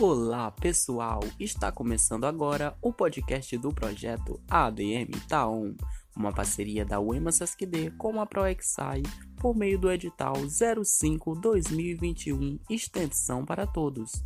Olá pessoal, está começando agora o podcast do projeto ADM Taon, uma parceria da UEMA SESC-D com a ProExai por meio do edital 05-2021 Extensão para Todos.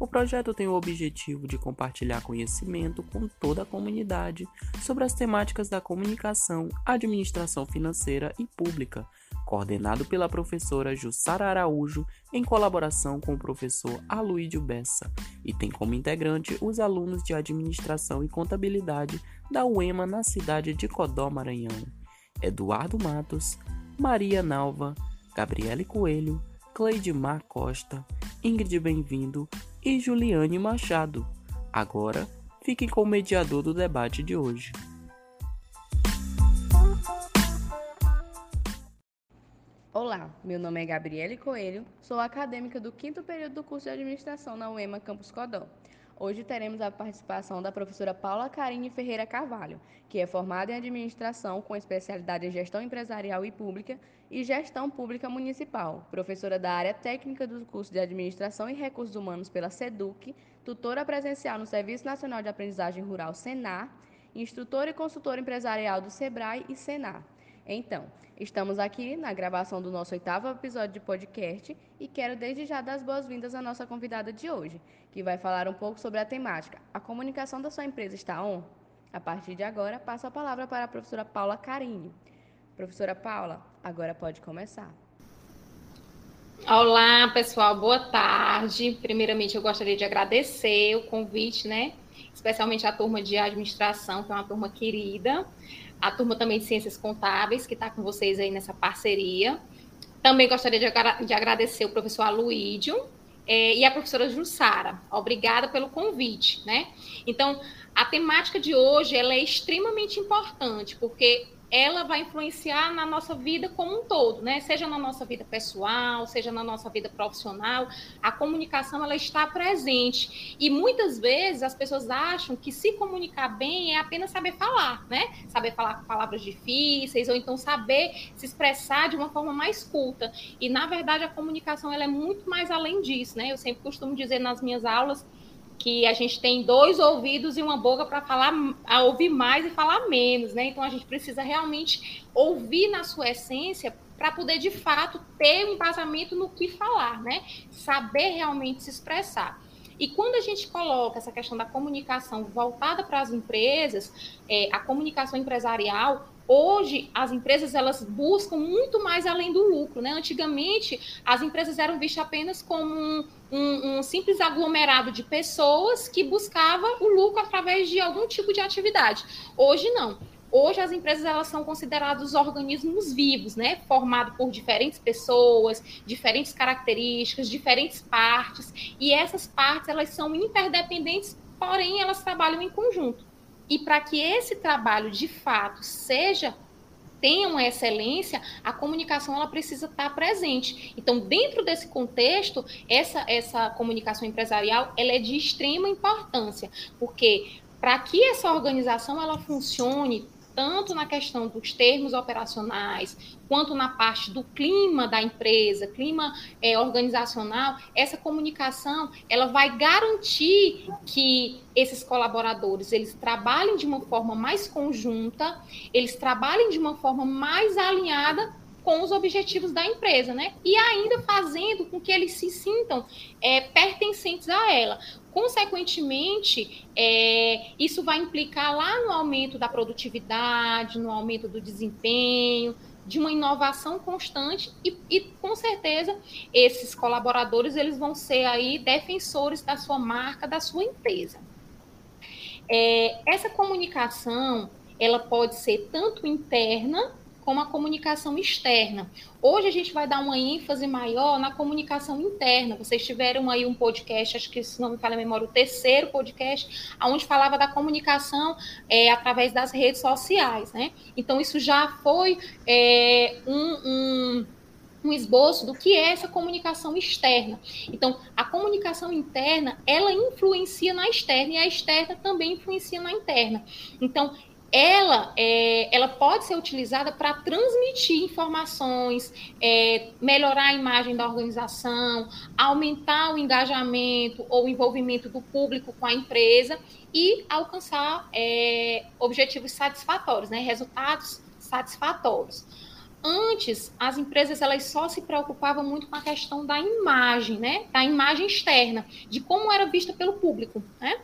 O projeto tem o objetivo de compartilhar conhecimento com toda a comunidade sobre as temáticas da comunicação, administração financeira e pública, coordenado pela professora Jussara Araújo em colaboração com o professor Aluídio Bessa, e tem como integrante os alunos de administração e contabilidade da UEMA na cidade de Codó, Maranhão. Eduardo Matos, Maria Nalva, Gabriele Coelho, Cleidmar Costa, Ingrid Bem-vindo e Juliane Machado. Agora, fiquem com o mediador do debate de hoje. Olá, meu nome é Gabriele Coelho, sou acadêmica do quinto período do curso de administração na UEMA Campus Codó. Hoje teremos a participação da professora Paula Carine Ferreira Carvalho, que é formada em administração com especialidade em gestão empresarial e pública e gestão pública municipal, professora da área técnica do curso de administração e recursos humanos pela SEDUC, tutora presencial no Serviço Nacional de Aprendizagem Rural Senar, instrutora e consultora empresarial do SEBRAE e Senar. Então, estamos aqui na gravação do nosso oitavo episódio de podcast e quero desde já dar as boas-vindas à nossa convidada de hoje, que vai falar um pouco sobre a temática A comunicação da sua empresa está on? A partir de agora, passo a palavra para a professora Paula Carinho. Professora Paula, agora pode começar. Olá, pessoal, boa tarde. Primeiramente, eu gostaria de agradecer o convite, né? Especialmente a turma de administração, que é uma turma querida a turma também de Ciências Contábeis, que está com vocês aí nessa parceria. Também gostaria de, agra de agradecer o professor Aluídio é, e a professora Jussara. Obrigada pelo convite, né? Então, a temática de hoje ela é extremamente importante, porque ela vai influenciar na nossa vida como um todo, né? Seja na nossa vida pessoal, seja na nossa vida profissional, a comunicação ela está presente. E muitas vezes as pessoas acham que se comunicar bem é apenas saber falar, né? Saber falar palavras difíceis ou então saber se expressar de uma forma mais culta. E na verdade a comunicação ela é muito mais além disso, né? Eu sempre costumo dizer nas minhas aulas que a gente tem dois ouvidos e uma boca para falar, a ouvir mais e falar menos, né? Então a gente precisa realmente ouvir na sua essência para poder de fato ter um embasamento no que falar, né? Saber realmente se expressar. E quando a gente coloca essa questão da comunicação voltada para as empresas, é, a comunicação empresarial, Hoje, as empresas elas buscam muito mais além do lucro. Né? Antigamente, as empresas eram vistas apenas como um, um, um, simples aglomerado de pessoas que buscava o lucro através de algum tipo de atividade. Hoje, não. Hoje as empresas elas são consideradas organismos vivos, né, formados por diferentes pessoas, diferentes características, diferentes partes, e essas partes elas são interdependentes, porém elas trabalham em conjunto. E para que esse trabalho de fato seja tenha uma excelência, a comunicação ela precisa estar presente. Então, dentro desse contexto, essa essa comunicação empresarial ela é de extrema importância, porque para que essa organização ela funcione tanto na questão dos termos operacionais, quanto na parte do clima da empresa, clima é, organizacional, essa comunicação ela vai garantir que esses colaboradores eles trabalhem de uma forma mais conjunta, eles trabalhem de uma forma mais alinhada com os objetivos da empresa, né? E ainda fazendo com que eles se sintam é, pertencentes a ela. Consequentemente, é, isso vai implicar lá no aumento da produtividade, no aumento do desempenho, de uma inovação constante e, e, com certeza esses colaboradores eles vão ser aí defensores da sua marca, da sua empresa. É, essa comunicação ela pode ser tanto interna como a comunicação externa. Hoje a gente vai dar uma ênfase maior na comunicação interna. Vocês tiveram aí um podcast, acho que se não me falha a memória, o terceiro podcast, onde falava da comunicação é, através das redes sociais, né? Então isso já foi é, um, um um esboço do que é essa comunicação externa. Então, a comunicação interna, ela influencia na externa e a externa também influencia na interna. Então, ela, é, ela pode ser utilizada para transmitir informações, é, melhorar a imagem da organização, aumentar o engajamento ou envolvimento do público com a empresa e alcançar é, objetivos satisfatórios, né, resultados satisfatórios. Antes, as empresas elas só se preocupavam muito com a questão da imagem, né, da imagem externa, de como era vista pelo público, né?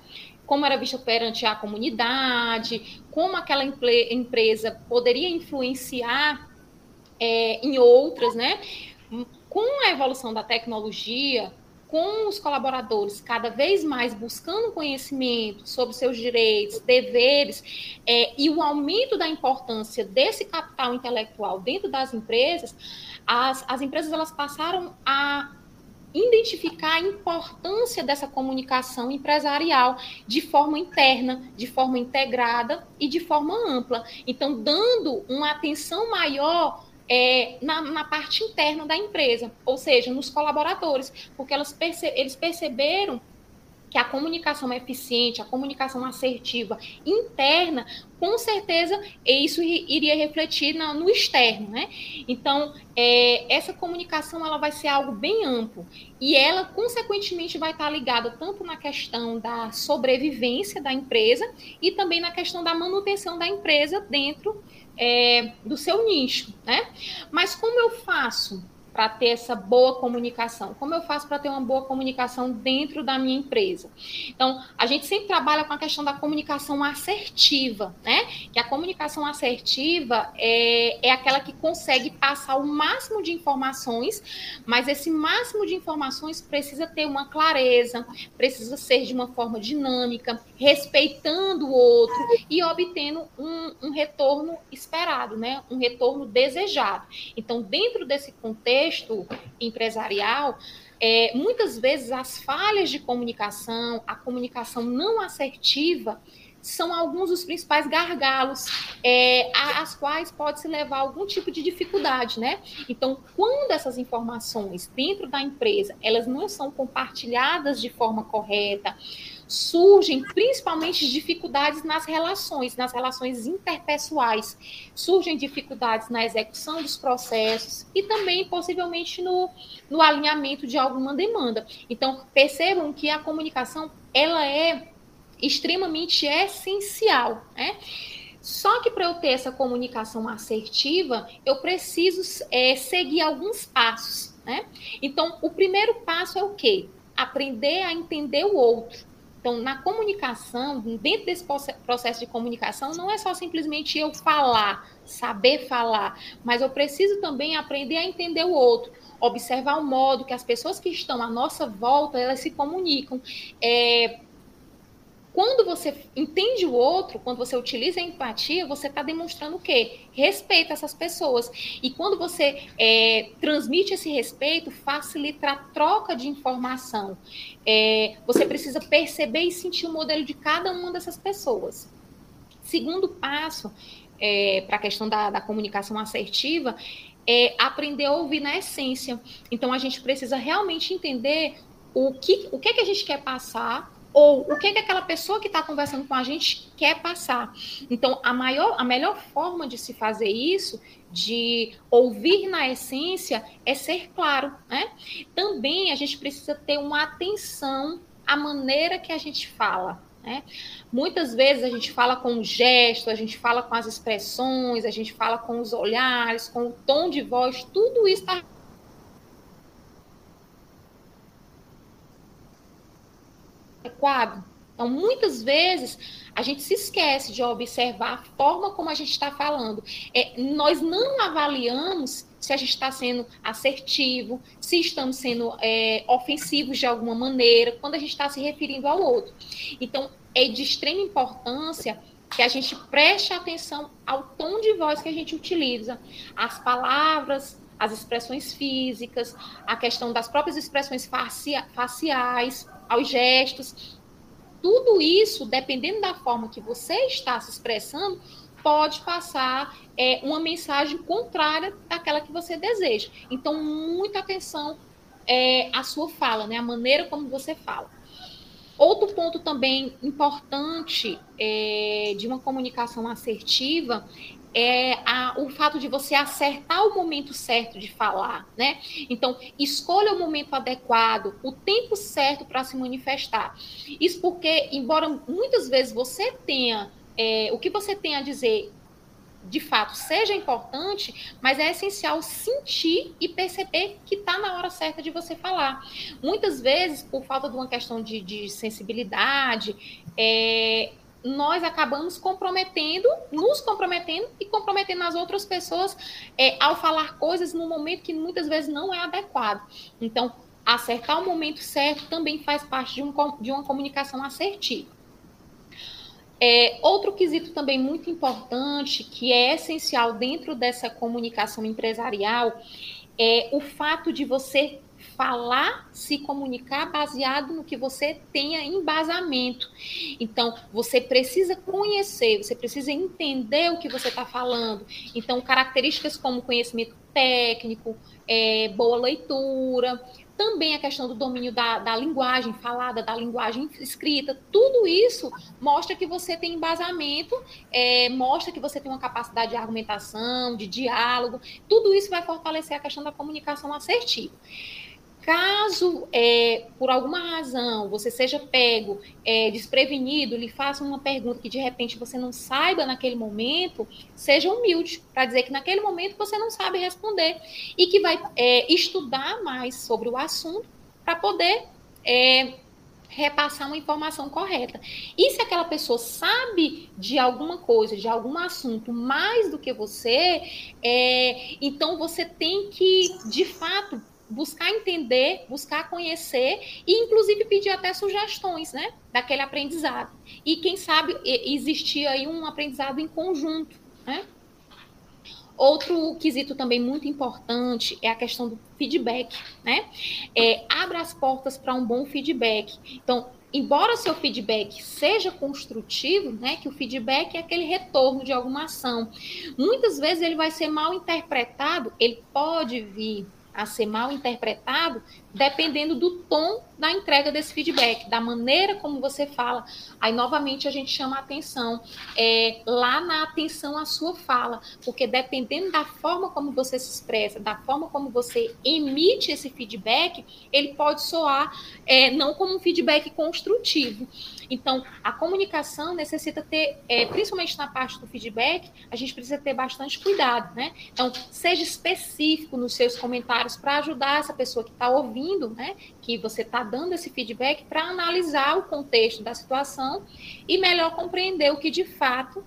Como era vista perante a comunidade, como aquela empresa poderia influenciar é, em outras, né? Com a evolução da tecnologia, com os colaboradores cada vez mais buscando conhecimento sobre seus direitos, deveres, é, e o aumento da importância desse capital intelectual dentro das empresas, as, as empresas elas passaram a identificar a importância dessa comunicação empresarial de forma interna, de forma integrada e de forma ampla. Então, dando uma atenção maior é, na, na, parte interna da empresa, ou seja, nos colaboradores, porque perce eles perceberam que a comunicação eficiente, a comunicação assertiva interna, com certeza isso iria refletir no externo, né? Então, é, essa comunicação ela vai ser algo bem amplo e ela, consequentemente, vai estar ligada tanto na questão da sobrevivência da empresa e também na questão da manutenção da empresa dentro é, do seu nicho, né? Mas como eu faço para ter essa boa comunicação? Como eu faço para ter uma boa comunicação dentro da minha empresa? Então, a gente sempre trabalha com a questão da comunicação assertiva, né? Que a comunicação assertiva é, é aquela que consegue passar o máximo de informações, mas esse máximo de informações precisa ter uma clareza, precisa ser de uma forma dinâmica, respeitando o outro e obtendo um, um retorno esperado, né? Um retorno desejado. Então, dentro desse contexto, contexto empresarial, é, muitas vezes as falhas de comunicação, a comunicação não assertiva, são alguns dos principais gargalos é, às quais pode se levar algum tipo de dificuldade, né? Então, quando essas informações dentro da empresa elas não são compartilhadas de forma correta, surgem principalmente dificuldades nas relações, nas relações interpessoais, surgem dificuldades na execução dos processos e também possivelmente no, no alinhamento de alguma demanda. Então, percebam que a comunicação ela é extremamente essencial, né? Só que para eu ter essa comunicação assertiva, eu preciso é, seguir alguns passos, né? Então, o primeiro passo é o quê? Aprender a entender o outro. Então, na comunicação, dentro desse processo de comunicação, não é só simplesmente eu falar, saber falar, mas eu preciso também aprender a entender o outro, observar o modo que as pessoas que estão à nossa volta elas se comunicam. É, quando você entende o outro, quando você utiliza a empatia, você está demonstrando o quê? Respeito a essas pessoas. E quando você é, transmite esse respeito, facilita a troca de informação. É, você precisa perceber e sentir o modelo de cada uma dessas pessoas. Segundo passo, é, para a questão da, da comunicação assertiva, é aprender a ouvir na essência. Então, a gente precisa realmente entender o que, o que, é que a gente quer passar ou o que, que aquela pessoa que está conversando com a gente quer passar. Então, a, maior, a melhor forma de se fazer isso, de ouvir na essência, é ser claro. Né? Também a gente precisa ter uma atenção à maneira que a gente fala. Né? Muitas vezes a gente fala com o gesto, a gente fala com as expressões, a gente fala com os olhares, com o tom de voz, tudo isso está adequado. Então, muitas vezes, a gente se esquece de observar a forma como a gente está falando. É, nós não avaliamos se a gente está sendo assertivo, se estamos sendo é, ofensivos de alguma maneira, quando a gente está se referindo ao outro. Então, é de extrema importância que a gente preste atenção ao tom de voz que a gente utiliza, as palavras, as expressões físicas, a questão das próprias expressões faciais, aos gestos. Tudo isso, dependendo da forma que você está se expressando, pode passar é, uma mensagem contrária daquela que você deseja. Então, muita atenção é, à sua fala, né? A maneira como você fala. Outro ponto também importante é, de uma comunicação assertiva é a, o fato de você acertar o momento certo de falar, né? Então, escolha o momento adequado, o tempo certo para se manifestar. Isso porque, embora muitas vezes você tenha é, o que você tem a dizer de fato seja importante, mas é essencial sentir e perceber que está na hora certa de você falar. Muitas vezes, por falta de uma questão de, de sensibilidade, é, nós acabamos comprometendo, nos comprometendo e comprometendo as outras pessoas é, ao falar coisas no momento que muitas vezes não é adequado. Então, acertar o momento certo também faz parte de, um, de uma comunicação assertiva. É, outro quesito também muito importante, que é essencial dentro dessa comunicação empresarial, é o fato de você falar, se comunicar baseado no que você tenha embasamento. Então, você precisa conhecer, você precisa entender o que você está falando. Então, características como conhecimento técnico, é, boa leitura, também a questão do domínio da, da linguagem falada, da linguagem escrita, tudo isso mostra que você tem embasamento, é, mostra que você tem uma capacidade de argumentação, de diálogo, tudo isso vai fortalecer a questão da comunicação assertiva. Caso, é, por alguma razão, você seja pego é, desprevenido, lhe faça uma pergunta que de repente você não saiba naquele momento, seja humilde para dizer que naquele momento você não sabe responder e que vai é, estudar mais sobre o assunto para poder é, repassar uma informação correta. E se aquela pessoa sabe de alguma coisa, de algum assunto mais do que você, é, então você tem que, de fato, buscar entender, buscar conhecer e inclusive pedir até sugestões, né, daquele aprendizado. E quem sabe existir aí um aprendizado em conjunto, né? Outro quesito também muito importante é a questão do feedback, né? É, abra as portas para um bom feedback. Então, embora seu feedback seja construtivo, né, que o feedback é aquele retorno de alguma ação, muitas vezes ele vai ser mal interpretado, ele pode vir a ser mal interpretado, dependendo do tom da entrega desse feedback, da maneira como você fala. Aí, novamente, a gente chama a atenção é, lá na atenção à sua fala, porque dependendo da forma como você se expressa, da forma como você emite esse feedback, ele pode soar é, não como um feedback construtivo. Então, a comunicação necessita ter, é, principalmente na parte do feedback, a gente precisa ter bastante cuidado, né? Então, seja específico nos seus comentários para ajudar essa pessoa que está ouvindo, né? Que você está dando esse feedback para analisar o contexto da situação e melhor compreender o que de fato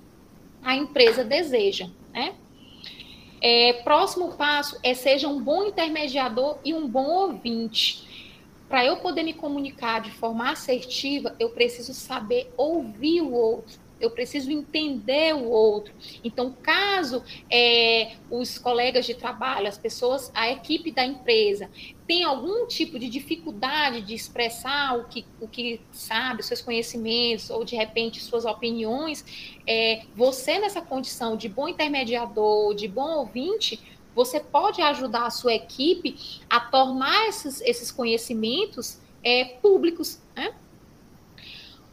a empresa deseja, né? É, próximo passo é seja um bom intermediador e um bom ouvinte. Para eu poder me comunicar de forma assertiva, eu preciso saber ouvir o outro eu preciso entender o outro. Então, caso é, os colegas de trabalho, as pessoas, a equipe da empresa tem algum tipo de dificuldade de expressar o que, o que sabe, seus conhecimentos, ou de repente suas opiniões, é, você nessa condição de bom intermediador, de bom ouvinte, você pode ajudar a sua equipe a tornar esses, esses conhecimentos é, públicos. Né?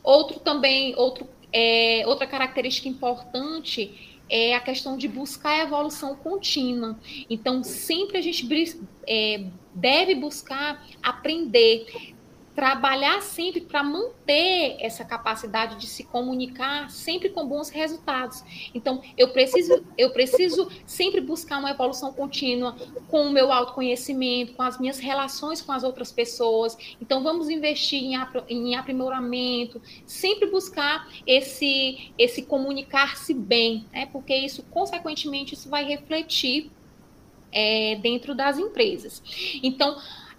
Outro também, outro é, outra característica importante é a questão de buscar a evolução contínua. Então, sempre a gente é, deve buscar aprender, trabalhar sempre para manter essa capacidade de se comunicar sempre com bons resultados. Então, eu preciso, eu preciso sempre buscar uma evolução contínua com o meu autoconhecimento, com as minhas relações com as outras pessoas. Então, vamos investir em, em aprimoramento, sempre buscar esse, esse comunicar-se bem, né? porque isso, consequentemente, isso vai refletir é, dentro das empresas. Então,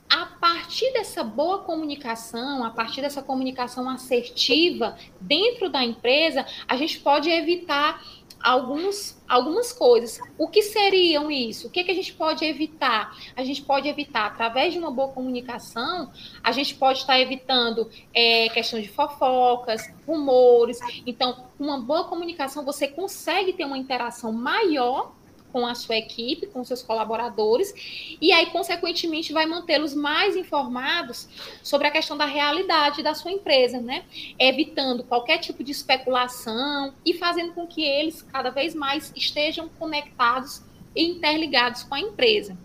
a partir dessa boa comunicação, a partir dessa comunicação assertiva dentro da empresa, a gente pode evitar alguns, algumas coisas. O que seriam isso? O que, que a gente pode evitar? A gente pode evitar, através de uma boa comunicação, a gente pode estar evitando é, questão de fofocas, rumores. Então, uma boa comunicação, você consegue ter uma interação maior com a sua equipe, com seus colaboradores, e aí, consequentemente, vai mantê-los mais informados sobre a questão da realidade da sua empresa, né? Evitando qualquer tipo de especulação e fazendo com que eles cada vez mais estejam conectados e interligados com a empresa.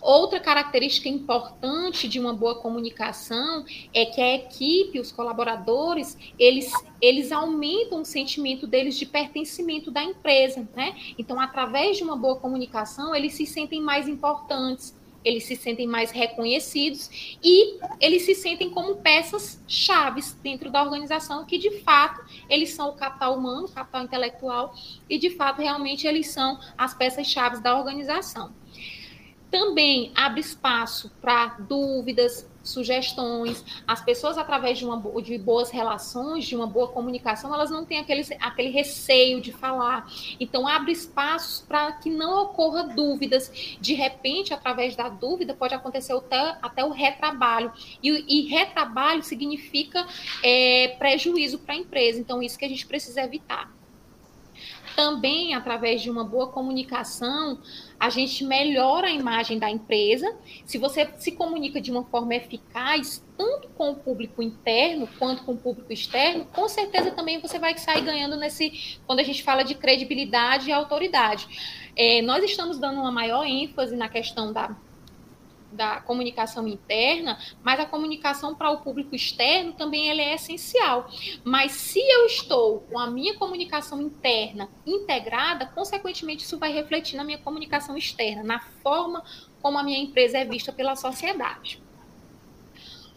Outra característica importante de uma boa comunicação é que a equipe, os colaboradores, eles, eles aumentam o sentimento deles de pertencimento da empresa, né? Então, através de uma boa comunicação, eles se sentem mais importantes, eles se sentem mais reconhecidos e eles se sentem como peças chaves dentro da organização, que de fato eles são o capital humano, o capital intelectual, e de fato realmente eles são as peças chaves da organização. Também abre espaço para dúvidas, sugestões. As pessoas, através de, uma, de boas relações, de uma boa comunicação, elas não têm aquele, aquele receio de falar. Então, abre espaços para que não ocorra dúvidas. De repente, através da dúvida, pode acontecer até, até o retrabalho. E, e retrabalho significa é, prejuízo para a empresa. Então, isso que a gente precisa evitar. Também, através de uma boa comunicação, a gente melhora a imagem da empresa. Se você se comunica de uma forma eficaz, tanto com o público interno quanto com o público externo, com certeza também você vai sair ganhando nesse, quando a gente fala de credibilidade e autoridade. É, nós estamos dando uma maior ênfase na questão da da comunicação interna, mas a comunicação para o público externo também ele é essencial. Mas se eu estou com a minha comunicação interna integrada, consequentemente isso vai refletir na minha comunicação externa, na forma como a minha empresa é vista pela sociedade.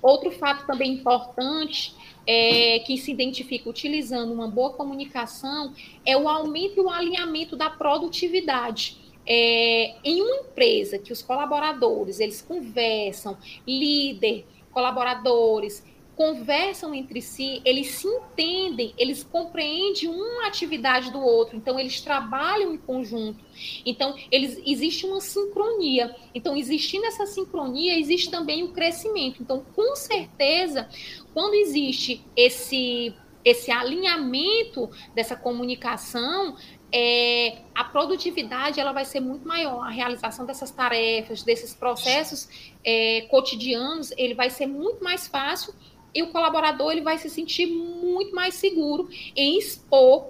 Outro fato também importante é, que se identifica utilizando uma boa comunicação é o aumento e o alinhamento da produtividade é, em uma empresa que os colaboradores eles conversam, líder, colaboradores conversam entre si, eles se entendem, eles compreendem uma atividade do outro, então eles trabalham em conjunto. Então, eles existe uma sincronia. Então, existindo essa sincronia, existe também o crescimento. Então, com certeza, quando existe esse esse alinhamento dessa comunicação, é, a produtividade ela vai ser muito maior. A realização dessas tarefas, desses processos é, cotidianos, ele vai ser muito mais fácil e o colaborador ele vai se sentir muito mais seguro em expor,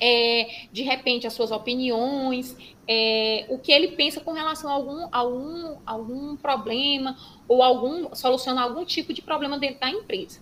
é, de repente, as suas opiniões, é, o que ele pensa com relação a algum, algum, algum problema ou algum solucionar algum tipo de problema dentro da empresa.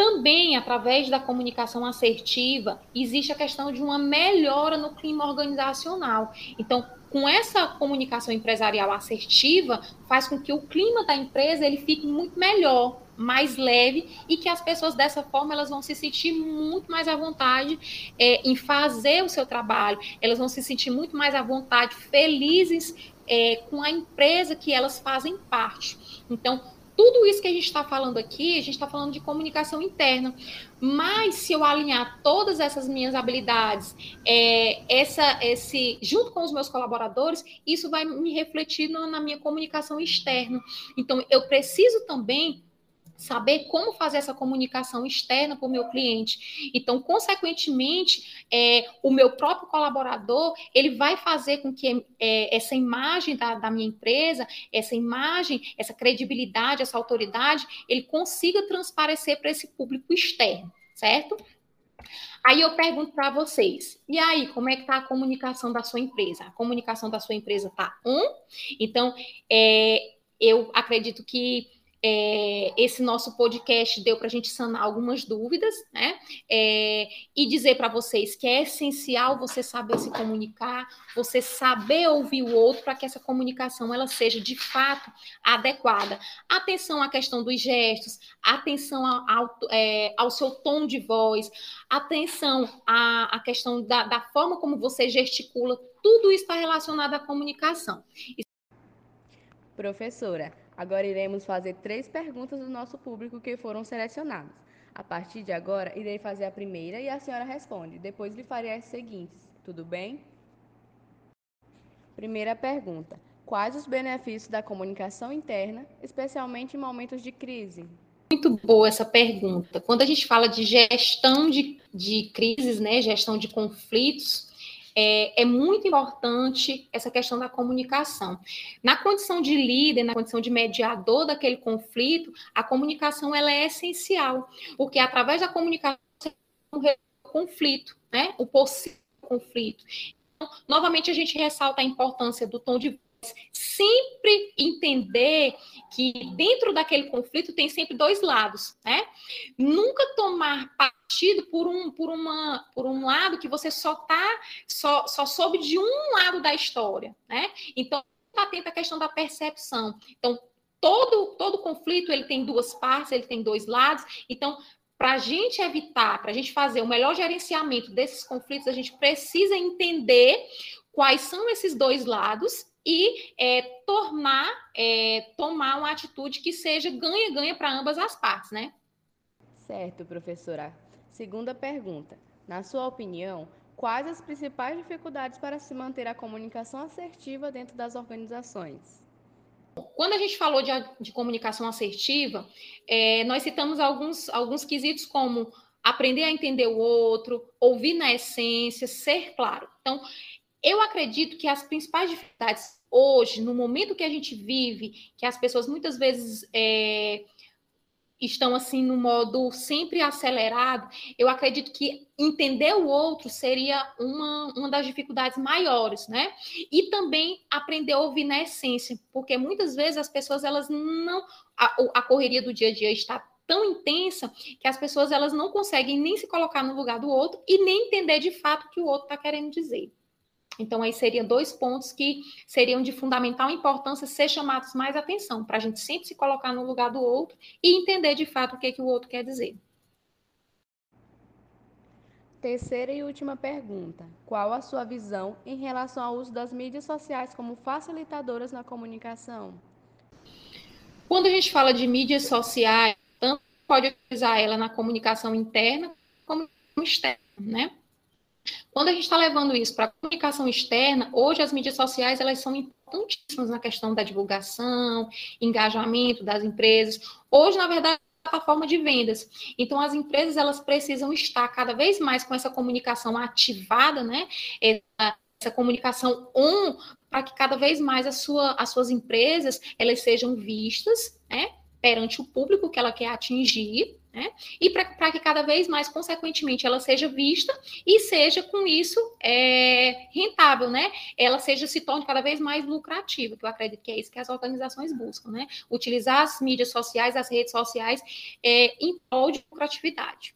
Também, através da comunicação assertiva, existe a questão de uma melhora no clima organizacional. Então, com essa comunicação empresarial assertiva, faz com que o clima da empresa ele fique muito melhor, mais leve e que as pessoas dessa forma elas vão se sentir muito mais à vontade é, em fazer o seu trabalho, elas vão se sentir muito mais à vontade, felizes é, com a empresa que elas fazem parte. Então, tudo isso que a gente está falando aqui, a gente está falando de comunicação interna. Mas se eu alinhar todas essas minhas habilidades, é, essa, esse, junto com os meus colaboradores, isso vai me refletir na, na minha comunicação externa. Então, eu preciso também saber como fazer essa comunicação externa para o meu cliente. Então, consequentemente, é, o meu próprio colaborador ele vai fazer com que é, essa imagem da, da, minha empresa, essa imagem, essa credibilidade, essa autoridade, ele consiga transparecer para esse público externo, certo? Aí eu pergunto para vocês, e aí, como é que está a comunicação da sua empresa? A comunicação da sua empresa está um? Então, é, eu acredito que é, esse nosso podcast deu para a gente sanar algumas dúvidas, né? É, e dizer para vocês que é essencial você saber se comunicar, você saber ouvir o outro para que essa comunicação ela seja de fato adequada. Atenção à questão dos gestos, atenção ao, é, ao seu tom de voz, atenção à, à questão da, da forma como você gesticula, tudo isso está relacionado à comunicação. Professora, Agora iremos fazer três perguntas do nosso público que foram selecionadas. A partir de agora, irei fazer a primeira e a senhora responde. Depois lhe farei as seguintes. Tudo bem? Primeira pergunta: Quais os benefícios da comunicação interna, especialmente em momentos de crise? Muito boa essa pergunta. Quando a gente fala de gestão de, de crises, né, gestão de conflitos, é, é, muito importante essa questão da comunicação. Na condição de líder, na condição de mediador daquele conflito, a comunicação ela é essencial, porque através da comunicação você conflito, né? O possível conflito. Então, novamente a gente ressalta a importância do tom de sempre entender que dentro daquele conflito tem sempre dois lados, né? Nunca tomar partido por um, por uma, por um lado que você só tá, só, só soube de um lado da história, né? Então, tá à questão da percepção. Então, todo, todo conflito ele tem duas partes, ele tem dois lados. Então, para a gente evitar, para a gente fazer o melhor gerenciamento desses conflitos, a gente precisa entender quais são esses dois lados e é, tornar, é, tomar uma atitude que seja ganha-ganha para ambas as partes, né? Certo, professora. Segunda pergunta. Na sua opinião, quais as principais dificuldades para se manter a comunicação assertiva dentro das organizações? Quando a gente falou de, de comunicação assertiva, é, nós citamos alguns, alguns quesitos como aprender a entender o outro, ouvir na essência, ser claro. Então, eu acredito que as principais dificuldades hoje, no momento que a gente vive, que as pessoas muitas vezes é, estão assim no modo sempre acelerado, eu acredito que entender o outro seria uma, uma das dificuldades maiores, né? E também aprender a ouvir na essência, porque muitas vezes as pessoas elas não a, a correria do dia a dia está tão intensa que as pessoas elas não conseguem nem se colocar no lugar do outro e nem entender de fato o que o outro está querendo dizer. Então, aí seriam dois pontos que seriam de fundamental importância ser chamados mais atenção, para a gente sempre se colocar no lugar do outro e entender de fato o que, é que o outro quer dizer. Terceira e última pergunta: Qual a sua visão em relação ao uso das mídias sociais como facilitadoras na comunicação? Quando a gente fala de mídias sociais, tanto pode utilizar ela na comunicação interna como externa, né? Quando a gente está levando isso para a comunicação externa, hoje as mídias sociais elas são importantíssimas na questão da divulgação, engajamento das empresas. Hoje, na verdade, é a plataforma de vendas. Então, as empresas elas precisam estar cada vez mais com essa comunicação ativada, né? Essa, essa comunicação on, para que cada vez mais a sua, as suas empresas elas sejam vistas, né? Perante o público que ela quer atingir, né? E para que cada vez mais, consequentemente, ela seja vista e seja, com isso, é, rentável, né? Ela seja, se torne cada vez mais lucrativa, que eu acredito que é isso que as organizações buscam, né? Utilizar as mídias sociais, as redes sociais é, em prol de lucratividade.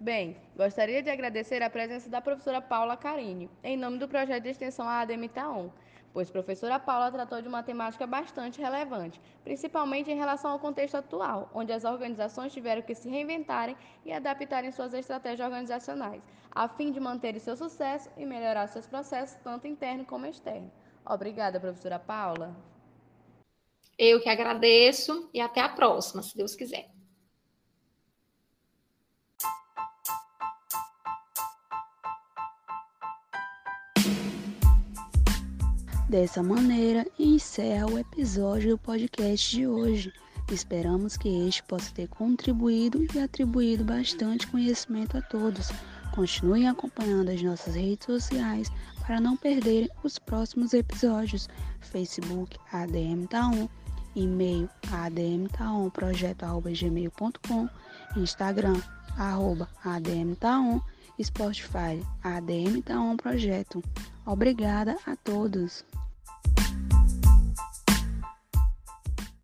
Bem, gostaria de agradecer a presença da professora Paula Carini, em nome do projeto de extensão ADM Itaon, pois professora Paula tratou de uma temática bastante relevante, principalmente em relação ao contexto atual, onde as organizações tiveram que se reinventarem e adaptarem suas estratégias organizacionais, a fim de manter seu sucesso e melhorar seus processos, tanto interno como externo. Obrigada, professora Paula. Eu que agradeço e até a próxima, se Deus quiser. Dessa maneira, encerra o episódio do podcast de hoje. Esperamos que este possa ter contribuído e atribuído bastante conhecimento a todos. Continuem acompanhando as nossas redes sociais para não perderem os próximos episódios. Facebook ADM Taon, e-mail admtaonprojeto.gmail.com, Instagram arroba ADM Taon, Spotify ADM Taon Projeto. Obrigada a todos.